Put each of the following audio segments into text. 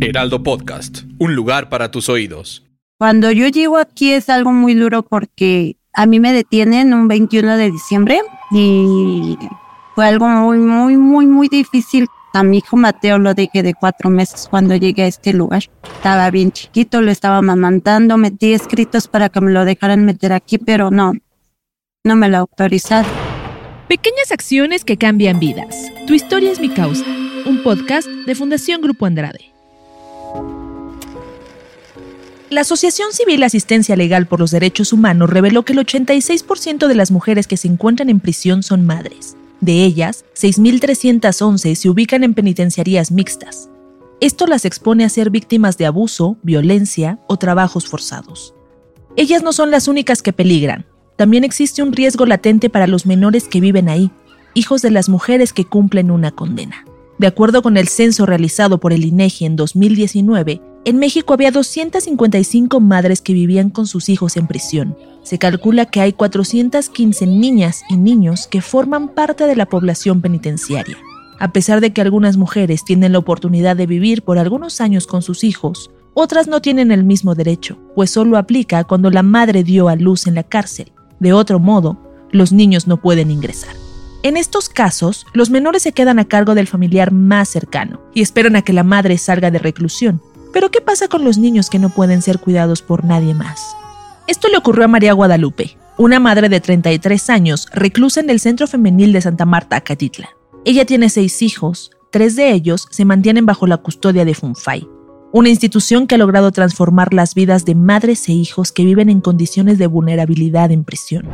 Heraldo Podcast, un lugar para tus oídos. Cuando yo llego aquí es algo muy duro porque a mí me detienen un 21 de diciembre y fue algo muy, muy, muy, muy difícil. A mi hijo Mateo lo dejé de cuatro meses cuando llegué a este lugar. Estaba bien chiquito, lo estaba mamantando, metí escritos para que me lo dejaran meter aquí, pero no, no me lo autorizaron. Pequeñas acciones que cambian vidas. Tu historia es mi causa. Un podcast de Fundación Grupo Andrade. La Asociación Civil Asistencia Legal por los Derechos Humanos reveló que el 86% de las mujeres que se encuentran en prisión son madres. De ellas, 6.311 se ubican en penitenciarías mixtas. Esto las expone a ser víctimas de abuso, violencia o trabajos forzados. Ellas no son las únicas que peligran. También existe un riesgo latente para los menores que viven ahí, hijos de las mujeres que cumplen una condena. De acuerdo con el censo realizado por el INEGI en 2019, en México había 255 madres que vivían con sus hijos en prisión. Se calcula que hay 415 niñas y niños que forman parte de la población penitenciaria. A pesar de que algunas mujeres tienen la oportunidad de vivir por algunos años con sus hijos, otras no tienen el mismo derecho, pues solo aplica cuando la madre dio a luz en la cárcel. De otro modo, los niños no pueden ingresar. En estos casos, los menores se quedan a cargo del familiar más cercano y esperan a que la madre salga de reclusión, pero ¿qué pasa con los niños que no pueden ser cuidados por nadie más? Esto le ocurrió a María Guadalupe, una madre de 33 años reclusa en el Centro Femenil de Santa Marta, Acatitla. Ella tiene seis hijos, tres de ellos se mantienen bajo la custodia de Funfay, una institución que ha logrado transformar las vidas de madres e hijos que viven en condiciones de vulnerabilidad en prisión.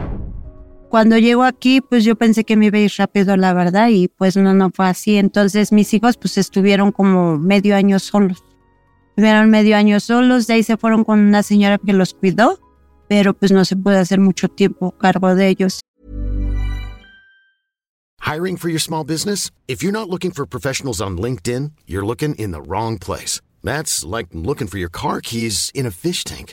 Cuando llego aquí, pues yo pensé que me iba a ir rápido, la verdad, y pues no, no fue así. Entonces mis hijos pues estuvieron como medio año solos. Estuvieron medio año solos, de ahí se fueron con una señora que los cuidó, pero pues no se puede hacer mucho tiempo cargo de ellos. Hiring for your small business? If you're not looking for professionals on LinkedIn, you're looking in the wrong place. That's like looking for your car keys in a fish tank.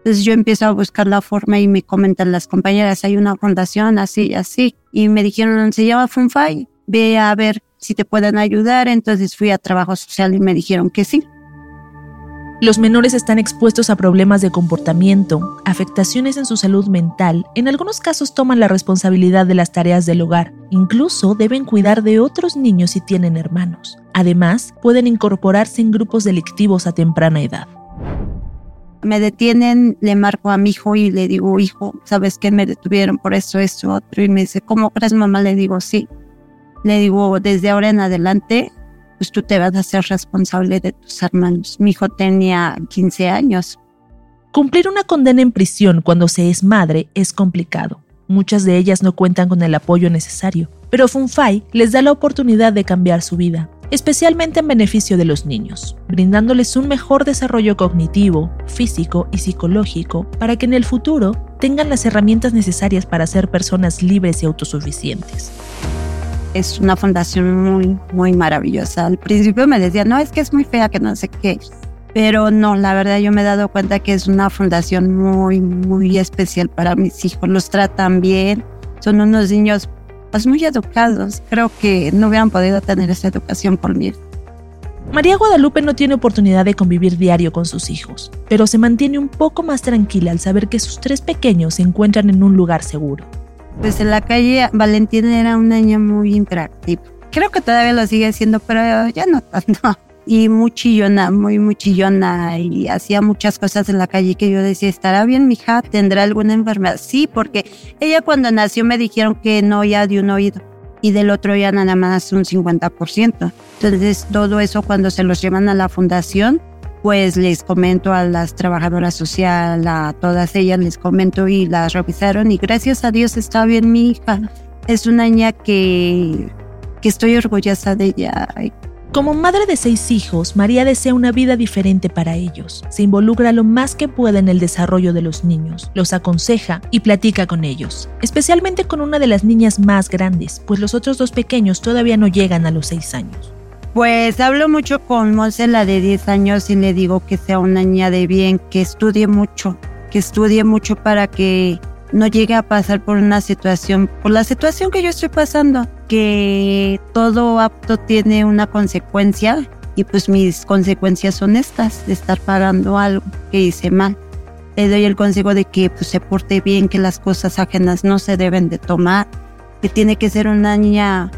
Entonces yo empiezo a buscar la forma y me comentan las compañeras, hay una fundación así, así. Y me dijeron, se llama Funfai, ve a ver si te pueden ayudar. Entonces fui a trabajo social y me dijeron que sí. Los menores están expuestos a problemas de comportamiento, afectaciones en su salud mental, en algunos casos toman la responsabilidad de las tareas del hogar, incluso deben cuidar de otros niños si tienen hermanos. Además, pueden incorporarse en grupos delictivos a temprana edad. Me detienen, le marco a mi hijo y le digo, hijo, ¿sabes qué? Me detuvieron por esto, esto, otro. Y me dice, ¿cómo crees, mamá? Le digo, sí. Le digo, desde ahora en adelante pues tú te vas a ser responsable de tus hermanos. Mi hijo tenía 15 años. Cumplir una condena en prisión cuando se es madre es complicado. Muchas de ellas no cuentan con el apoyo necesario, pero Funfai les da la oportunidad de cambiar su vida, especialmente en beneficio de los niños, brindándoles un mejor desarrollo cognitivo, físico y psicológico para que en el futuro tengan las herramientas necesarias para ser personas libres y autosuficientes es una fundación muy, muy maravillosa. Al principio me decían, no, es que es muy fea, que no sé qué. Pero no, la verdad yo me he dado cuenta que es una fundación muy, muy especial para mis hijos. Los tratan bien, son unos niños pues, muy educados. Creo que no hubieran podido tener esa educación por mí. María Guadalupe no tiene oportunidad de convivir diario con sus hijos, pero se mantiene un poco más tranquila al saber que sus tres pequeños se encuentran en un lugar seguro. Pues en la calle Valentina era una niña muy interactiva. Creo que todavía lo sigue siendo, pero ya no tanto. Y muy chillona, muy, muy chillona. Y hacía muchas cosas en la calle que yo decía, ¿estará bien mi hija? ¿Tendrá alguna enfermedad? Sí, porque ella cuando nació me dijeron que no oía de un oído y del otro ya nada más un 50%. Entonces todo eso cuando se los llevan a la fundación, pues les comento a las trabajadoras sociales, a todas ellas les comento y las revisaron y gracias a Dios está bien mi hija. Es una niña que, que estoy orgullosa de ella. Como madre de seis hijos, María desea una vida diferente para ellos. Se involucra lo más que puede en el desarrollo de los niños, los aconseja y platica con ellos, especialmente con una de las niñas más grandes, pues los otros dos pequeños todavía no llegan a los seis años. Pues hablo mucho con Monse, la de 10 años, y le digo que sea una niña de bien, que estudie mucho, que estudie mucho para que no llegue a pasar por una situación, por la situación que yo estoy pasando, que todo apto tiene una consecuencia y pues mis consecuencias son estas, de estar pagando algo que hice mal. Le doy el consejo de que pues, se porte bien, que las cosas ajenas no se deben de tomar, que tiene que ser una niña,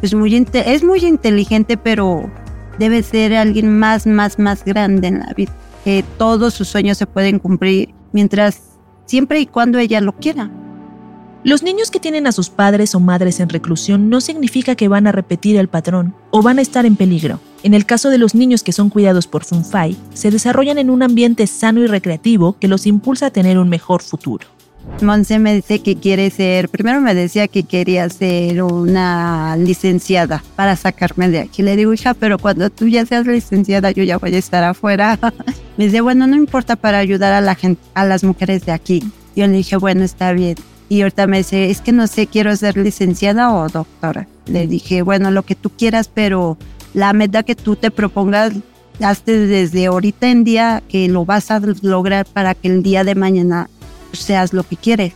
pues muy, es muy inteligente, pero debe ser alguien más, más, más grande en la vida, que todos sus sueños se pueden cumplir mientras siempre y cuando ella lo quiera. Los niños que tienen a sus padres o madres en reclusión no significa que van a repetir el patrón o van a estar en peligro. En el caso de los niños que son cuidados por Funfai, se desarrollan en un ambiente sano y recreativo que los impulsa a tener un mejor futuro. Monse me dice que quiere ser, primero me decía que quería ser una licenciada para sacarme de aquí. Le digo, hija, pero cuando tú ya seas licenciada, yo ya voy a estar afuera. me dice, bueno, no importa para ayudar a la gente, a las mujeres de aquí. Yo le dije, bueno, está bien. Y ahorita me dice, es que no sé, quiero ser licenciada o doctora. Le dije, bueno, lo que tú quieras, pero la meta que tú te propongas, hazte desde ahorita en día que lo vas a lograr para que el día de mañana seas lo que quieres.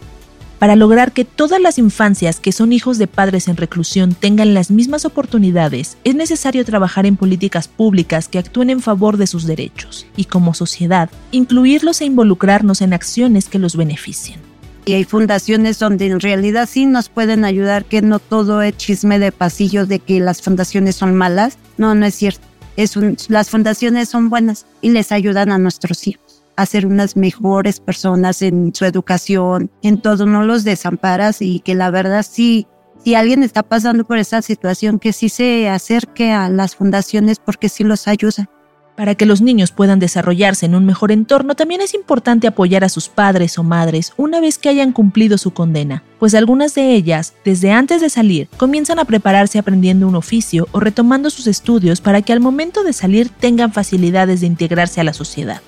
Para lograr que todas las infancias que son hijos de padres en reclusión tengan las mismas oportunidades, es necesario trabajar en políticas públicas que actúen en favor de sus derechos y como sociedad, incluirlos e involucrarnos en acciones que los beneficien. Y hay fundaciones donde en realidad sí nos pueden ayudar, que no todo es chisme de pasillos de que las fundaciones son malas. No, no es cierto. Las fundaciones son buenas y les ayudan a nuestros hijos a ser unas mejores personas en su educación, en todo, no los desamparas y que la verdad sí, si alguien está pasando por esa situación, que sí se acerque a las fundaciones porque sí los ayuda. Para que los niños puedan desarrollarse en un mejor entorno, también es importante apoyar a sus padres o madres una vez que hayan cumplido su condena, pues algunas de ellas, desde antes de salir, comienzan a prepararse aprendiendo un oficio o retomando sus estudios para que al momento de salir tengan facilidades de integrarse a la sociedad.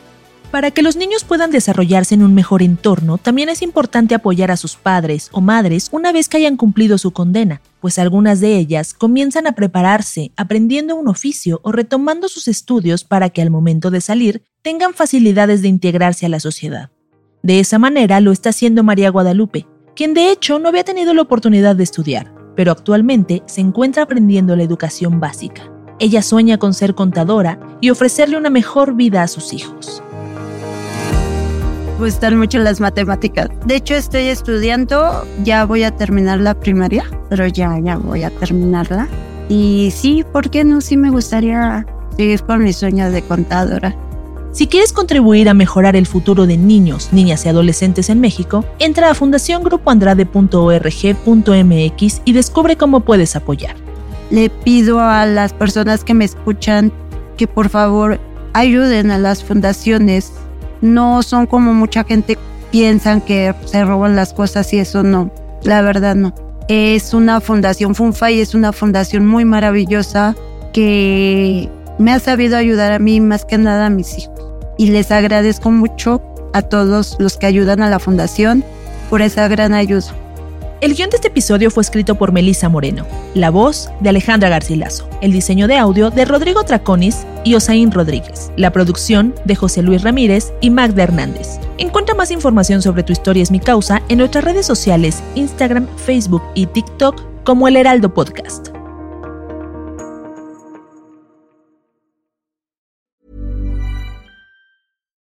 Para que los niños puedan desarrollarse en un mejor entorno, también es importante apoyar a sus padres o madres una vez que hayan cumplido su condena, pues algunas de ellas comienzan a prepararse aprendiendo un oficio o retomando sus estudios para que al momento de salir tengan facilidades de integrarse a la sociedad. De esa manera lo está haciendo María Guadalupe, quien de hecho no había tenido la oportunidad de estudiar, pero actualmente se encuentra aprendiendo la educación básica. Ella sueña con ser contadora y ofrecerle una mejor vida a sus hijos gustan mucho las matemáticas. De hecho, estoy estudiando, ya voy a terminar la primaria, pero ya, ya voy a terminarla. Y sí, ¿por qué no? Sí me gustaría seguir con mis sueños de contadora. Si quieres contribuir a mejorar el futuro de niños, niñas y adolescentes en México, entra a fundaciongrupoandrade.org.mx y descubre cómo puedes apoyar. Le pido a las personas que me escuchan que por favor ayuden a las fundaciones no son como mucha gente piensan que se roban las cosas y eso no, la verdad no. Es una fundación y es una fundación muy maravillosa que me ha sabido ayudar a mí más que nada a mis hijos. Y les agradezco mucho a todos los que ayudan a la fundación por esa gran ayuda. El guion de este episodio fue escrito por Melissa Moreno, la voz de Alejandra Garcilaso, el diseño de audio de Rodrigo Traconis y Osaín Rodríguez, la producción de José Luis Ramírez y Magda Hernández. Encuentra más información sobre tu historia es mi causa en nuestras redes sociales, Instagram, Facebook y TikTok como El Heraldo Podcast.